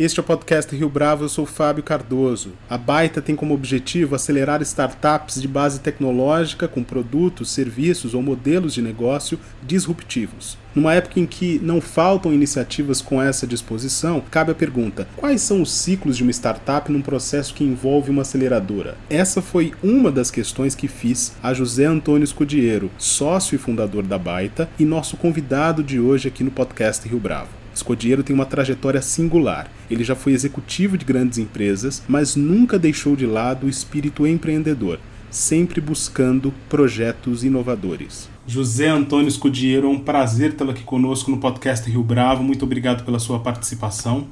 Este é o podcast Rio Bravo, eu sou Fábio Cardoso. A Baita tem como objetivo acelerar startups de base tecnológica com produtos, serviços ou modelos de negócio disruptivos. Numa época em que não faltam iniciativas com essa disposição, cabe a pergunta: quais são os ciclos de uma startup num processo que envolve uma aceleradora? Essa foi uma das questões que fiz a José Antônio Escudiero, sócio e fundador da Baita, e nosso convidado de hoje aqui no podcast Rio Bravo. Escodiero tem uma trajetória singular. Ele já foi executivo de grandes empresas, mas nunca deixou de lado o espírito empreendedor, sempre buscando projetos inovadores. José Antônio Escudiero, é um prazer tê-lo aqui conosco no podcast Rio Bravo. Muito obrigado pela sua participação.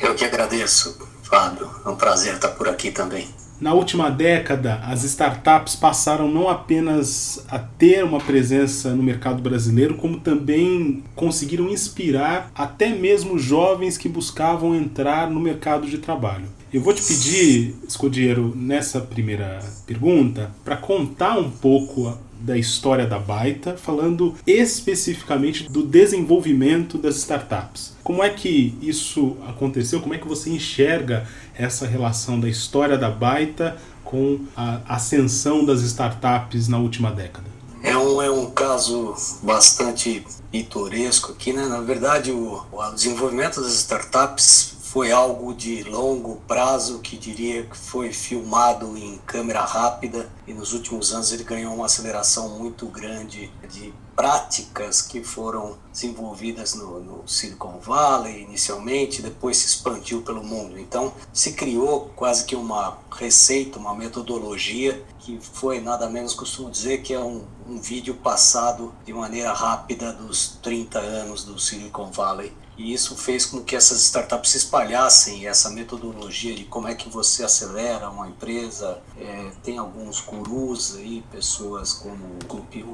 Eu que agradeço, Fábio. É um prazer estar por aqui também. Na última década, as startups passaram não apenas a ter uma presença no mercado brasileiro, como também conseguiram inspirar até mesmo jovens que buscavam entrar no mercado de trabalho. Eu vou te pedir, Escudieiro, nessa primeira pergunta, para contar um pouco da história da Baita, falando especificamente do desenvolvimento das startups. Como é que isso aconteceu? Como é que você enxerga essa relação da história da Baita com a ascensão das startups na última década? É um, é um caso bastante pitoresco aqui, né? Na verdade, o, o desenvolvimento das startups foi algo de longo prazo, que diria que foi filmado em câmera rápida e nos últimos anos ele ganhou uma aceleração muito grande de práticas que foram desenvolvidas no, no, Silicon Valley inicialmente, depois se expandiu pelo mundo. Então se criou quase que uma receita, uma metodologia que foi nada menos costumo dizer que é um, um vídeo passado de maneira rápida dos 30 anos do Silicon Valley e isso fez com que essas startups se espalhassem essa metodologia de como é que você acelera uma empresa. É, tem alguns gurus aí, pessoas como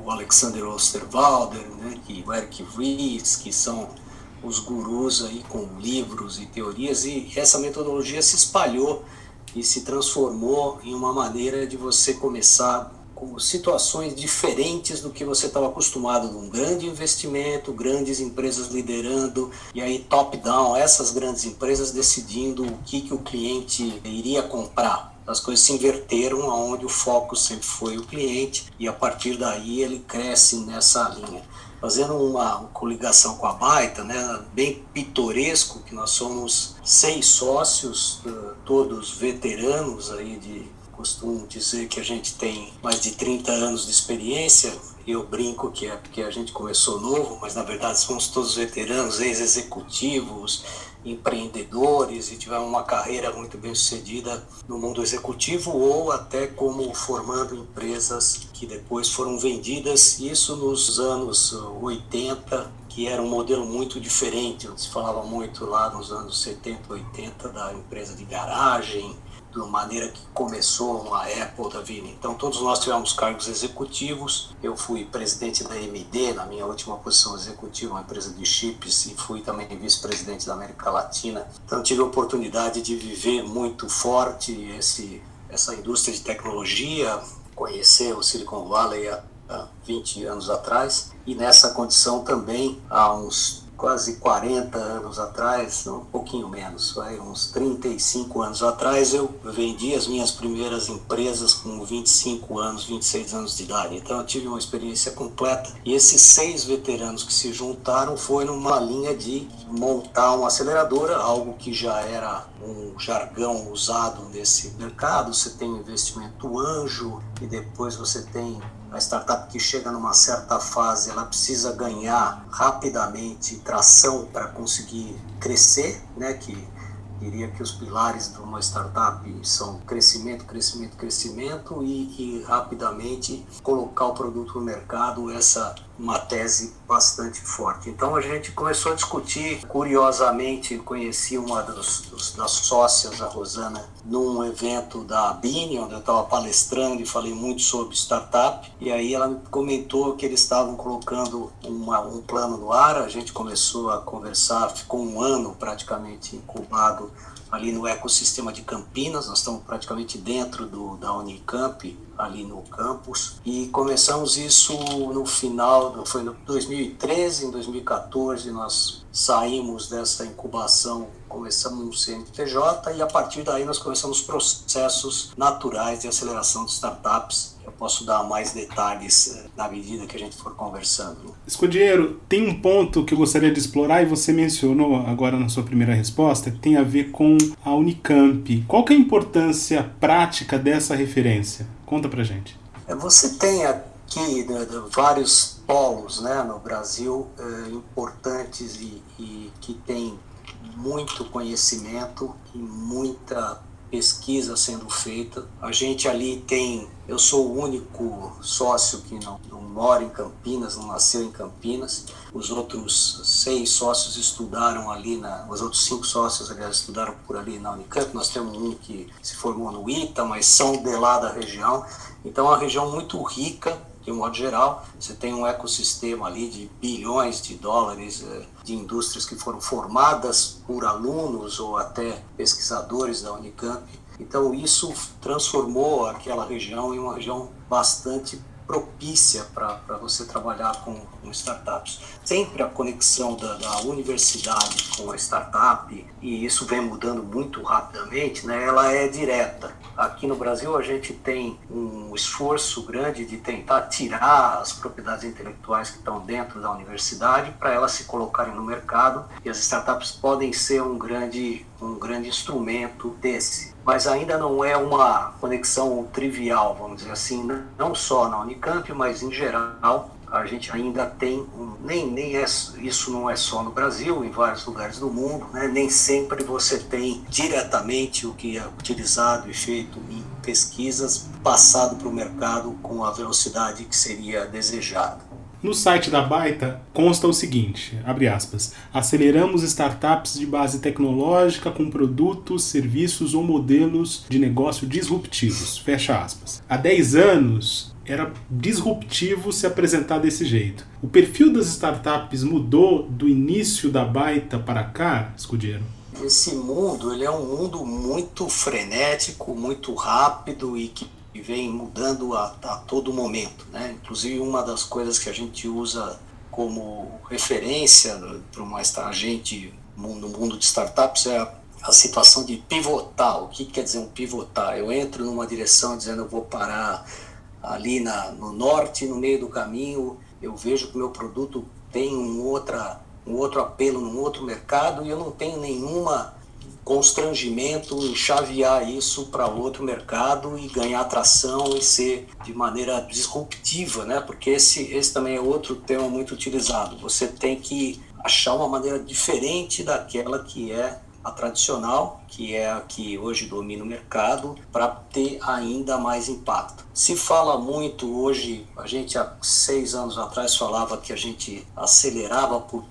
o Alexander Osterwalder, né, que, o Eric Ries, que são os gurus aí com livros e teorias, e essa metodologia se espalhou e se transformou em uma maneira de você começar com situações diferentes do que você estava acostumado um grande investimento, grandes empresas liderando e aí top-down, essas grandes empresas decidindo o que, que o cliente iria comprar. As coisas se inverteram aonde o foco sempre foi o cliente e a partir daí ele cresce nessa linha fazendo uma coligação com a Baita, né, bem pitoresco, que nós somos seis sócios, eh, todos veteranos aí de costumo dizer que a gente tem mais de 30 anos de experiência. Eu brinco que é porque a gente começou novo, mas na verdade somos todos veteranos, ex-executivos, empreendedores e tivemos uma carreira muito bem sucedida no mundo executivo ou até como formando empresas que depois foram vendidas, isso nos anos 80, que era um modelo muito diferente, se falava muito lá nos anos 70, 80 da empresa de garagem, da maneira que começou a Apple da vida. Então todos nós tivemos cargos executivos. Eu fui presidente da AMD na minha última posição executiva, uma empresa de chips, e fui também vice-presidente da América Latina. Então tive a oportunidade de viver muito forte esse essa indústria de tecnologia, conhecer o Silicon Valley há 20 anos atrás e nessa condição também há uns quase 40 anos atrás, um pouquinho menos, vai, uns 35 anos atrás, eu vendi as minhas primeiras empresas com 25 anos, 26 anos de idade. Então eu tive uma experiência completa. E esses seis veteranos que se juntaram foi numa linha de montar uma aceleradora, algo que já era um jargão usado nesse mercado. Você tem investimento anjo e depois você tem a startup que chega numa certa fase, ela precisa ganhar rapidamente tração para conseguir crescer, né? Que diria que os pilares de uma startup são crescimento, crescimento, crescimento e, e rapidamente colocar o produto no mercado. Essa uma tese bastante forte. Então a gente começou a discutir, curiosamente, conheci uma dos, dos, das sócias, a Rosana, num evento da Bini, onde eu estava palestrando e falei muito sobre startup, e aí ela me comentou que eles estavam colocando uma, um plano no ar, a gente começou a conversar, ficou um ano praticamente incubado ali no ecossistema de Campinas, nós estamos praticamente dentro do, da Unicamp, ali no campus, e começamos isso no final, foi no 2013, em 2014 nós saímos dessa incubação, começamos no CNPJ e a partir daí nós começamos processos naturais de aceleração de startups eu posso dar mais detalhes eh, na medida que a gente for conversando. Escudeiro, tem um ponto que eu gostaria de explorar e você mencionou agora na sua primeira resposta, que tem a ver com a Unicamp. Qual que é a importância prática dessa referência? Conta pra gente. É, você tem aqui né, vários polos né, no Brasil eh, importantes e, e que têm muito conhecimento e muita pesquisa sendo feita. A gente ali tem, eu sou o único sócio que não, não mora em Campinas, não nasceu em Campinas. Os outros seis sócios estudaram ali, na, os outros cinco sócios, aliás, estudaram por ali na Unicamp. Nós temos um que se formou no ITA, mas são de lá da região. Então, é uma região muito rica de um modo geral, você tem um ecossistema ali de bilhões de dólares eh, de indústrias que foram formadas por alunos ou até pesquisadores da Unicamp. Então, isso transformou aquela região em uma região bastante propícia para você trabalhar com, com, startups. Sempre a conexão da, da, universidade com a startup, e isso vem mudando muito rapidamente, né, ela é direta. Aqui no Brasil a gente tem um esforço grande de tentar tirar as propriedades intelectuais que estão dentro da universidade para elas se colocarem no mercado e as startups podem ser um grande, um grande instrumento desse mas ainda não é uma conexão trivial, vamos dizer assim, não só na Unicamp, mas em geral. A gente ainda tem, um, nem, nem é, isso não é só no Brasil, em vários lugares do mundo, né? nem sempre você tem diretamente o que é utilizado e feito em pesquisas passado para o mercado com a velocidade que seria desejada. No site da Baita consta o seguinte, abre aspas, aceleramos startups de base tecnológica com produtos, serviços ou modelos de negócio disruptivos, fecha aspas. Há 10 anos era disruptivo se apresentar desse jeito. O perfil das startups mudou do início da Baita para cá, Escudeiro? Esse mundo ele é um mundo muito frenético, muito rápido e que e vem mudando a, a todo momento. Né? Inclusive, uma das coisas que a gente usa como referência para uma agente no mundo de startups é a, a, situação de pivotar. O que quer dizer um pivotar? Eu entro numa direção dizendo eu vou parar ali na, no norte, no meio do caminho, eu vejo que o meu produto tem um, outra, um outro apelo num outro mercado e eu não tenho nenhuma constrangimento em chavear isso para outro mercado e ganhar atração e ser de maneira disruptiva, né? Porque esse, esse também é outro tema muito utilizado. Você tem que achar uma maneira diferente daquela que é a tradicional, que é a que hoje domina o mercado, para ter ainda mais impacto. Se fala muito hoje, a gente há seis anos atrás falava que a gente acelerava por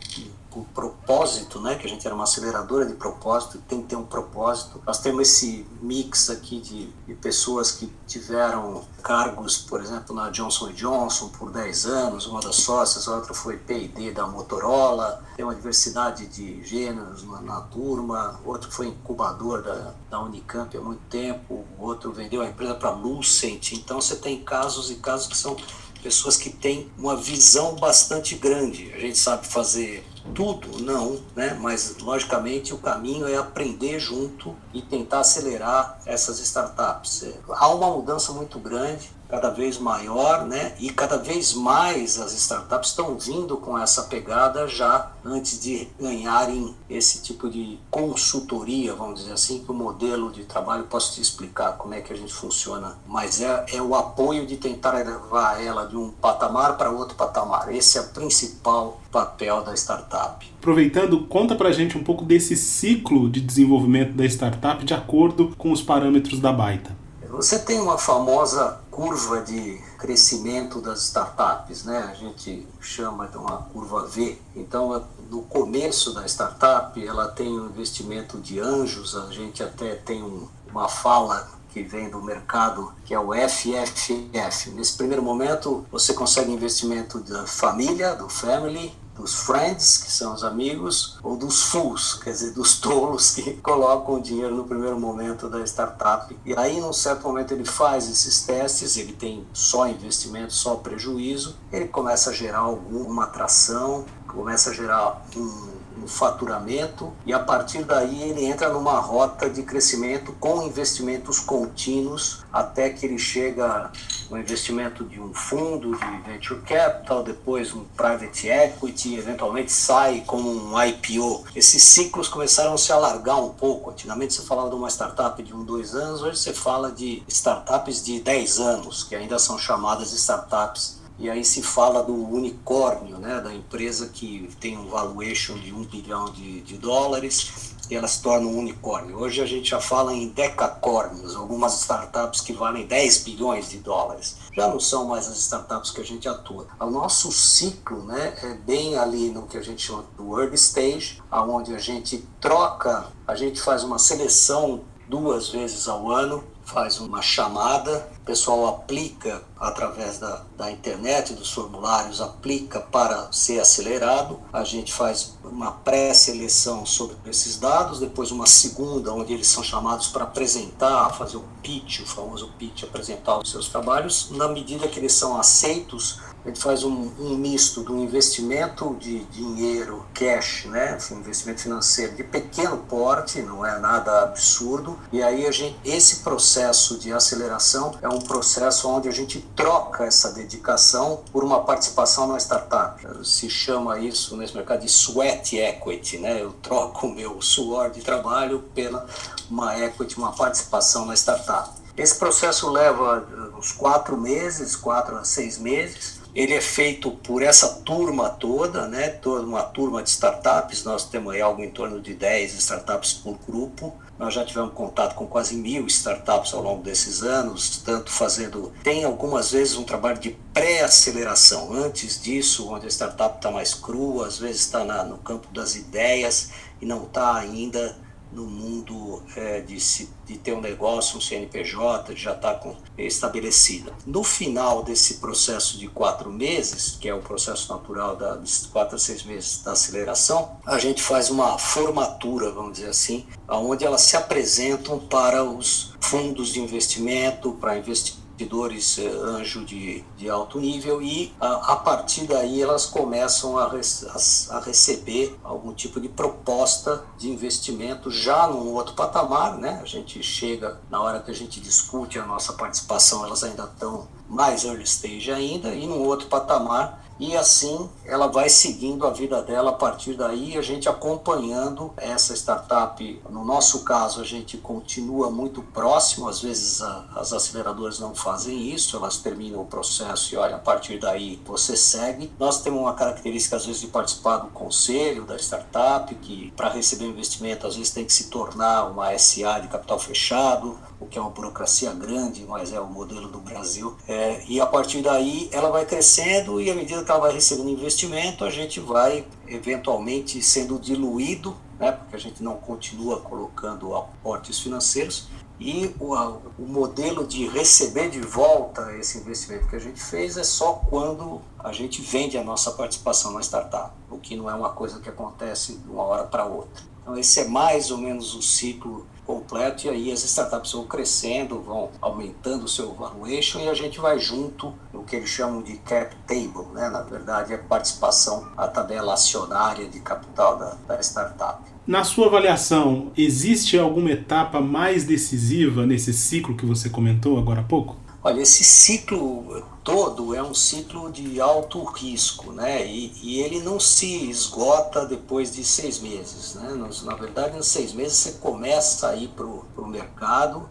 por propósito, né? Que a gente era uma aceleradora de propósito, tem que ter um propósito. Nós temos esse mix aqui de, de pessoas que tiveram cargos, por exemplo, na Johnson Johnson por 10 anos, uma das sócias, a outra foi P&D da Motorola, tem uma diversidade de gêneros na, na turma, outro foi incubador da, da Unicamp há muito tempo, outro vendeu a empresa para Lucent, então você tem casos e casos que são pessoas que têm uma visão bastante grande. A gente sabe fazer tudo, não, né? Mas logicamente o caminho é aprender junto e tentar acelerar essas startups. Há uma mudança muito grande cada vez maior, né? E cada vez mais as startups estão vindo com essa pegada já antes de ganharem esse tipo de consultoria, vamos dizer assim, que o modelo de trabalho posso te explicar como é que a gente funciona, mas é, é o apoio de tentar levar ela de um patamar para outro patamar. Esse é o principal papel da startup. Aproveitando, conta pra gente um pouco desse ciclo de desenvolvimento da startup de acordo com os parâmetros da Baita. Você tem uma famosa curva de crescimento das startups, né? A gente chama de uma curva V. Então, no começo da startup, ela tem um investimento de anjos, a gente até tem um, uma fala que vem do mercado, que é o FFF. Nesse primeiro momento, você consegue investimento da família, do family, dos friends, que são os amigos, ou dos fools, quer dizer, dos tolos que colocam o dinheiro no primeiro momento da startup. E aí, num certo momento, ele faz esses testes, ele tem só investimento, só prejuízo, ele começa a gerar alguma atração, começa a gerar um um faturamento e a partir daí ele entra numa rota de crescimento com investimentos contínuos até que ele chega no investimento de um fundo de venture capital, depois um private equity, eventualmente sai como um IPO. Esses ciclos começaram a se alargar um pouco. Antigamente você falava de uma startup de um, dois anos, hoje você fala de startups de 10 anos, que ainda são chamadas de startups e aí se fala do unicórnio, né, da empresa que tem um valuation de um bilhão de, de dólares e ela se torna um unicórnio. Hoje a gente já fala em decacórnios, algumas startups que valem 10 bilhões de dólares. Já não são mais as startups que a gente atua. O nosso ciclo né, é bem ali no que a gente chama do early stage, onde a gente troca, a gente faz uma seleção duas vezes ao ano faz uma chamada, o pessoal aplica através da, da internet, dos formulários, aplica para ser acelerado. A gente faz uma pré-seleção sobre esses dados, depois uma segunda, onde eles são chamados para apresentar, fazer o pitch, o famoso pitch, apresentar os seus trabalhos. Na medida que eles são aceitos, a gente faz um, um misto do investimento de dinheiro, cash, né, assim, investimento financeiro de pequeno porte, não é nada absurdo, e aí a gente, esse processo de aceleração é um processo onde a gente troca essa dedicação por uma participação na startup. Se chama isso nesse mercado de sweat equity, né, eu troco o meu suor de trabalho pela uma equity, uma participação na startup. Esse processo leva uns quatro meses, quatro a seis meses, ele é feito por essa turma toda, né? Toda uma turma de startups. Nós temos aí algo em torno de 10 startups por grupo. Nós já tivemos contato com quase mil startups ao longo desses anos, tanto fazendo. Tem algumas vezes um trabalho de pré-aceleração. Antes disso, onde a startup está mais crua, às vezes está no campo das ideias e não está ainda no mundo é, de, se, de ter um negócio, um CNPJ, de já estar tá estabelecida. No final desse processo de quatro meses, que é o processo natural da, dos quatro a seis meses da aceleração, a gente faz uma formatura, vamos dizer assim, onde elas se apresentam para os fundos de investimento, para investidores eh, anjo de, de alto nível e a, a partir daí elas começam a, a, a, receber algum tipo de proposta de investimento já num outro patamar, né? A gente chega na hora que a gente discute a nossa participação, elas ainda estão mais early stage ainda e num outro patamar e assim ela vai seguindo a vida dela a partir daí, a gente acompanhando essa startup. No nosso caso, a gente continua muito próximo, às vezes a, as aceleradoras não fazem isso, elas terminam o processo e olha, a partir daí você segue. Nós temos uma característica, às vezes, de participar do conselho da startup, que para receber investimento, às vezes tem que se tornar uma SA de capital fechado, o que é uma burocracia grande, mas é o modelo do Brasil. É, e a partir daí ela vai crescendo e à medida que ela vai recebendo investimento, a gente vai eventualmente sendo diluído, né, porque a gente não continua colocando aportes financeiros. E o, o modelo de receber de volta esse investimento que a gente fez é só quando a gente vende a nossa participação na startup, o que não é uma coisa que acontece de uma hora para outra. Então, esse é mais ou menos o ciclo completo e aí as startups vão crescendo, vão aumentando o seu valuation e a gente vai junto no que eles chamam de cap table, né? na verdade é participação, a tabela acionária de capital da, da startup. Na sua avaliação, existe alguma etapa mais decisiva nesse ciclo que você comentou agora há pouco? Olha, esse ciclo todo é um ciclo de alto risco, né? E, e ele não se esgota depois de seis meses, né? Na verdade, em seis meses você começa a ir para o mercado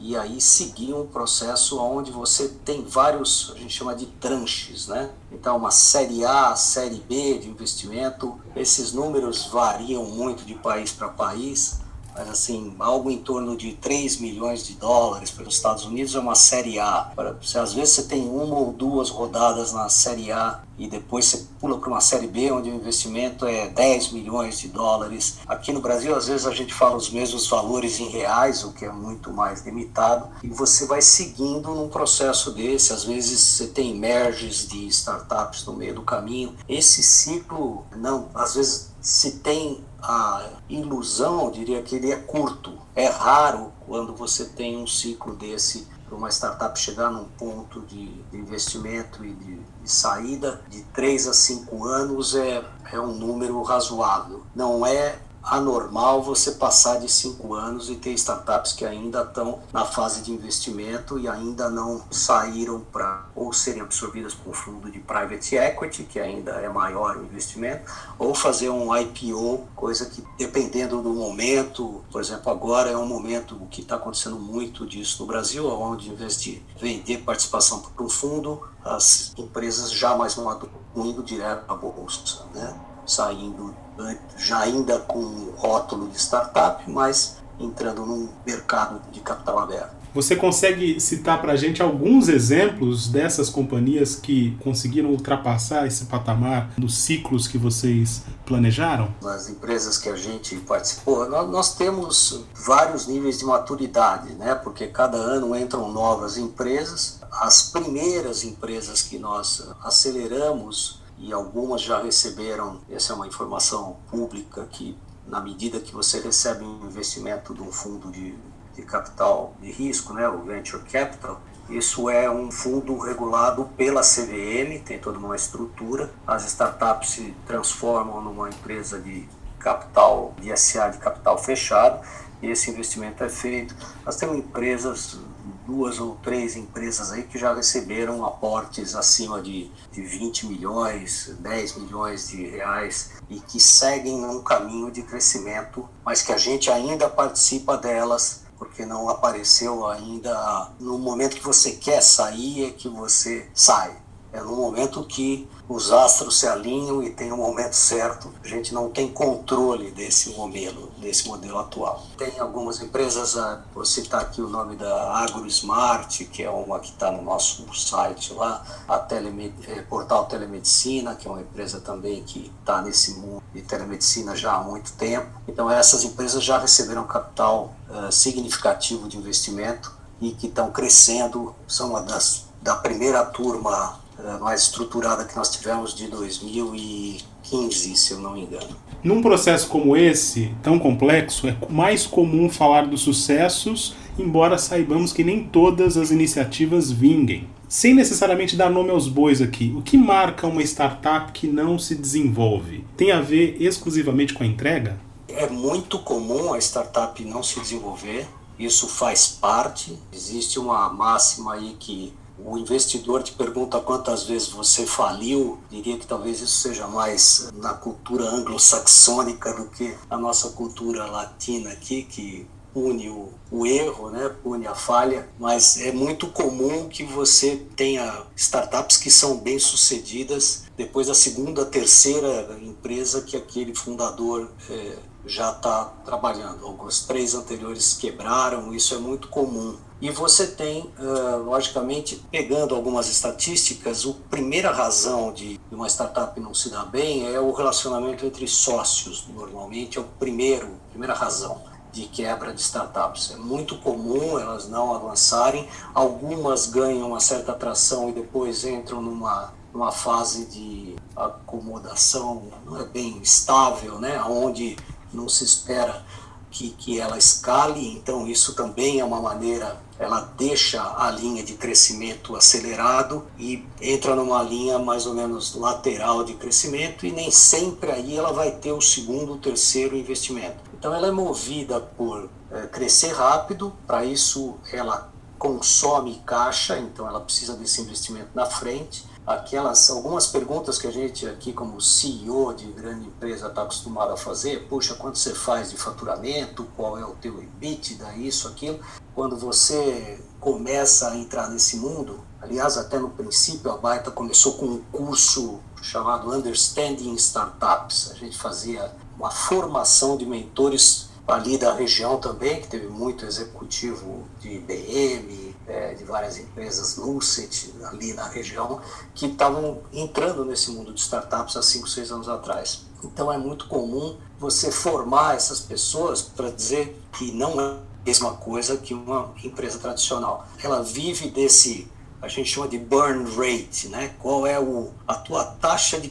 e aí seguir um processo onde você tem vários, a gente chama de tranches, né? Então, uma série A, série B de investimento, esses números variam muito de país para país mas assim, algo em torno de 3 milhões de dólares para os Estados Unidos é uma Série A. Se às vezes você tem uma ou duas rodadas na Série A e depois você pula para uma série B, onde o investimento é 10 milhões de dólares. Aqui no Brasil, às vezes a gente fala os mesmos valores em reais, o que é muito mais limitado, e você vai seguindo num processo desse. Às vezes você tem merges de startups no meio do caminho. Esse ciclo, não, às vezes se tem a ilusão, eu diria que ele é curto. É raro quando você tem um ciclo desse para uma startup chegar num ponto de, investimento e de, de, saída de 3 a 5 anos é, é um número razoável. Não é anormal você passar de cinco anos e ter startups que ainda estão na fase de investimento e ainda não saíram para ou serem absorvidas por um fundo de private equity, que ainda é maior o investimento, ou fazer um IPO, coisa que dependendo do momento, por exemplo, agora é um momento que está acontecendo muito disso no Brasil, onde em vez de vender participação para um fundo, as empresas já mais maduras indo direto à bolsa, né? Saindo já ainda com rótulo de startup, mas entrando num mercado de capital aberto. Você consegue citar para a gente alguns exemplos dessas companhias que conseguiram ultrapassar esse patamar nos ciclos que vocês planejaram? Nas empresas que a gente participou, nós, nós temos vários níveis de maturidade, né? porque cada ano entram novas empresas. As primeiras empresas que nós aceleramos e algumas já receberam, essa é uma informação pública que na medida que você recebe um investimento de um fundo de, de capital de risco, né, o Venture Capital, isso é um fundo regulado pela CVM, tem toda uma estrutura. As startups se transformam numa empresa de capital, de SA de capital fechado, e esse investimento é feito. Nós temos empresas duas ou três empresas aí que já receberam aportes acima de, de 20 milhões, 10 milhões de reais e que seguem num caminho de crescimento, mas que a gente ainda participa delas porque não apareceu ainda no momento que você quer sair é que você sai. É no momento que os astros se alinham e tem o um momento certo. A gente não tem controle desse modelo, desse modelo atual. Tem algumas empresas, ah, vou citar aqui o nome da AgroSmart, que é uma que está no nosso site lá, a Telemed, é, Portal Telemedicina, que é uma empresa também que está nesse mundo de telemedicina já há muito tempo. Então essas empresas já receberam capital uh, significativo de investimento e que estão crescendo, são uma das da primeira turma eh, mais estruturada que nós tivemos de 2015, se eu não me engano. Num processo como esse, tão complexo, é mais comum falar dos sucessos, embora saibamos que nem todas as iniciativas vinguem. Sem necessariamente dar nome aos bois aqui, o que marca uma startup que não se desenvolve? Tem a ver exclusivamente com a entrega? É muito comum a startup não se desenvolver, isso faz parte. Existe uma máxima aí que o investidor te pergunta quantas vezes você faliu, diria que talvez isso seja mais na cultura anglo-saxônica do que a nossa cultura latina aqui, que pune o, o, erro, né? pune a falha, mas é muito comum que você tenha startups que são bem sucedidas depois da segunda, terceira empresa que aquele fundador é, já está trabalhando. Alguns três anteriores quebraram, isso é muito comum. E você tem, logicamente, pegando algumas estatísticas, a primeira razão de uma startup não se dar bem é o relacionamento entre sócios. Normalmente é o primeiro, primeira razão de quebra de startups. É muito comum elas não avançarem. Algumas ganham uma certa atração e depois entram numa, numa fase de acomodação, não é bem estável, né? onde não se espera que, que ela escale. Então, isso também é uma maneira ela deixa a linha de crescimento acelerado e entra numa linha mais ou menos lateral de crescimento e nem sempre aí ela vai ter o segundo, o terceiro investimento. Então ela é movida por é, crescer rápido, para isso ela consome caixa, então ela precisa desse investimento na frente aquelas algumas perguntas que a gente aqui como CEO de grande empresa está acostumado a fazer, puxa, quanto você faz de faturamento, qual é o teu EBITDA, isso, aquilo. Quando você começa a entrar nesse mundo, aliás, até no princípio a Baita começou com um curso chamado Understanding Startups. A gente fazia uma formação de mentores ali da região também, que teve muito executivo de IBM, é, de várias empresas Lucid ali na região que estavam entrando nesse mundo de startups há 5, 6 anos atrás. Então é muito comum você formar essas pessoas para dizer que não é a mesma coisa que uma empresa tradicional. Ela vive desse, a gente chama de burn rate, né? Qual é o, a tua taxa de,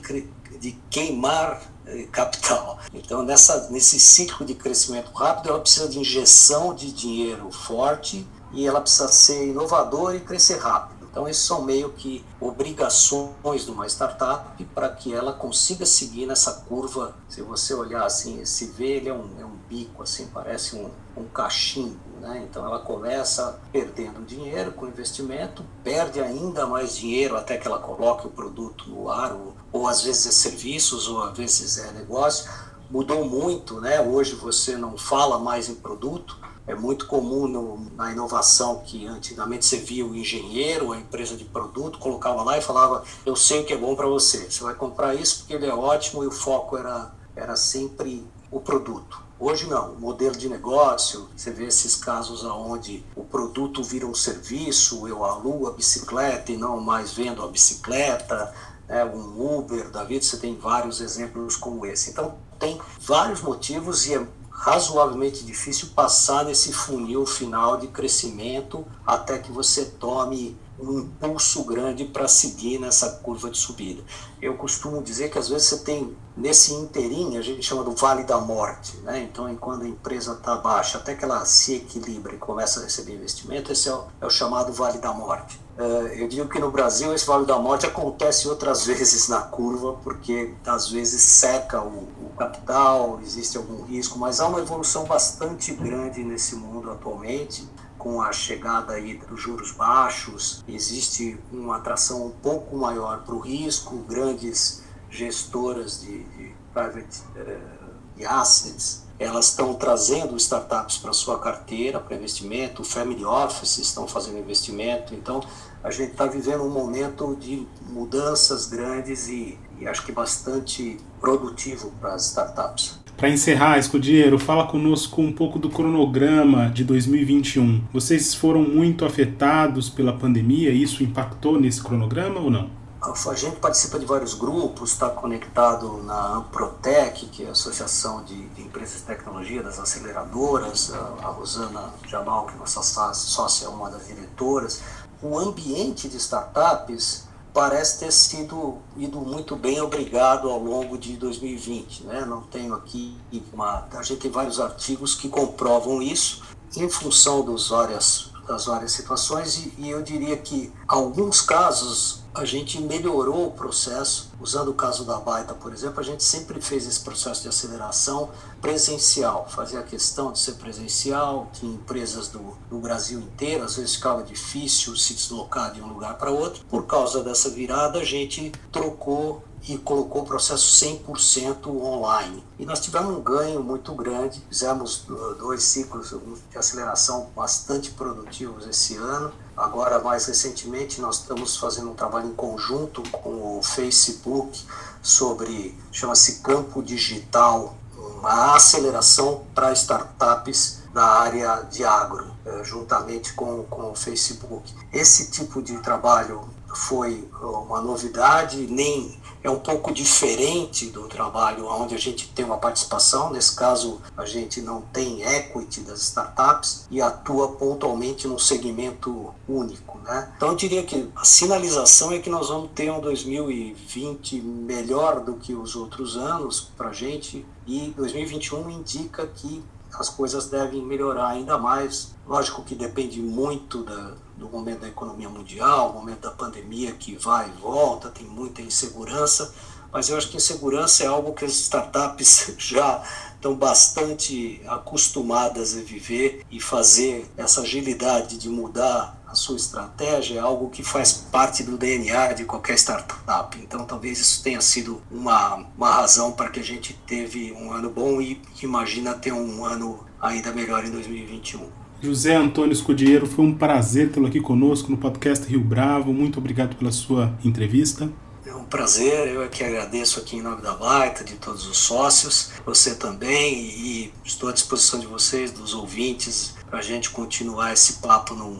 de queimar eh, capital. Então, nessa, nesse ciclo de crescimento rápido, ela precisa de injeção de dinheiro forte e ela precisa ser inovadora e crescer rápido. Então, esses são meio que obrigações de uma startup para que ela consiga seguir nessa curva. Se você olhar assim, esse V ele é um, é um bico, assim, parece um, um cachimbo. Né? Então, ela começa perdendo dinheiro com investimento, perde ainda mais dinheiro até que ela coloque o produto no ar, ou, ou às vezes é serviços, ou às vezes é negócio. Mudou muito, né? Hoje você não fala mais em produto, é muito comum no, na inovação que antigamente você via o engenheiro, a empresa de produto, colocava lá e falava: Eu sei o que é bom para você, você vai comprar isso porque ele é ótimo e o foco era, era sempre o produto. Hoje não, o modelo de negócio, você vê esses casos onde o produto vira um serviço, eu alugo a bicicleta e não mais vendo a bicicleta, né, um Uber da vida, você tem vários exemplos como esse. Então, tem vários motivos e é razoavelmente difícil passar nesse funil final de crescimento até que você tome um impulso grande para seguir nessa curva de subida. Eu costumo dizer que às vezes você tem nesse inteirinho, a gente chama do vale da morte, né? Então, quando a empresa está baixa, até que ela se equilibra e começa a receber investimento, esse é o, é o chamado vale da morte. Uh, eu digo que no Brasil esse vale da morte acontece outras vezes na curva, porque às vezes seca o, o capital, existe algum risco, mas há uma evolução bastante grande nesse mundo atualmente com a chegada aí dos juros baixos, existe uma atração um pouco maior para o risco, grandes gestoras de, de private uh, assets, elas estão trazendo startups para sua carteira, para investimento, family offices estão fazendo investimento, então a gente está vivendo um momento de mudanças grandes e, e acho que bastante produtivo para as startups. Para encerrar, Escudeiro, fala conosco um pouco do cronograma de 2021. Vocês foram muito afetados pela pandemia? Isso impactou nesse cronograma ou não? A gente participa de vários grupos, está conectado na Amprotec, que é a Associação de, de, Empresas de Tecnologia, das aceleradoras, a, a Rosana Jamal, que é nossa sócia, é uma das diretoras. O ambiente de startups parece ter sido ido muito bem obrigado ao longo de 2020, né? Não tenho aqui uma, a gente tem vários artigos que comprovam isso em função dos várias das várias situações e, e eu diria que alguns casos a gente melhorou o processo. Usando o caso da Baita, por exemplo, a gente sempre fez esse processo de aceleração presencial, fazia questão de ser presencial, tinha empresas do, do Brasil inteiro, às vezes ficava difícil se deslocar de um lugar para outro. Por causa dessa virada, a gente trocou e colocou o processo 100% online. E nós tivemos um ganho muito grande, fizemos dois ciclos de aceleração bastante produtivos esse ano. Agora, mais recentemente, nós estamos fazendo um trabalho em conjunto com o Facebook sobre, chama-se Campo Digital, uma aceleração para startups da área de agro, eh, juntamente com, com o Facebook. Esse tipo de trabalho foi uma novidade, nem é um pouco diferente do trabalho onde a gente tem uma participação, nesse caso a gente não tem equity das startups e atua pontualmente num segmento único. Né? Então eu diria que a sinalização é que nós vamos ter um 2020 melhor do que os outros anos para a gente e 2021 indica que as coisas devem melhorar ainda mais. Lógico que depende muito da, do momento da economia mundial, o momento da pandemia que vai e volta, tem muita insegurança, mas eu acho que insegurança é algo que as startups já estão bastante acostumadas a viver e fazer essa agilidade de mudar a sua estratégia é algo que faz parte do DNA de qualquer startup. Então, talvez isso tenha sido uma, uma razão para que a gente teve um ano bom e imagina ter um ano ainda melhor em 2021. José Antônio Escudiero, foi um prazer tê-lo aqui conosco no podcast Rio Bravo. Muito obrigado pela sua entrevista. É um prazer, eu é que agradeço aqui em nome da Baita, de todos os sócios, você também, e estou à disposição de vocês, dos ouvintes, para a gente continuar esse papo num,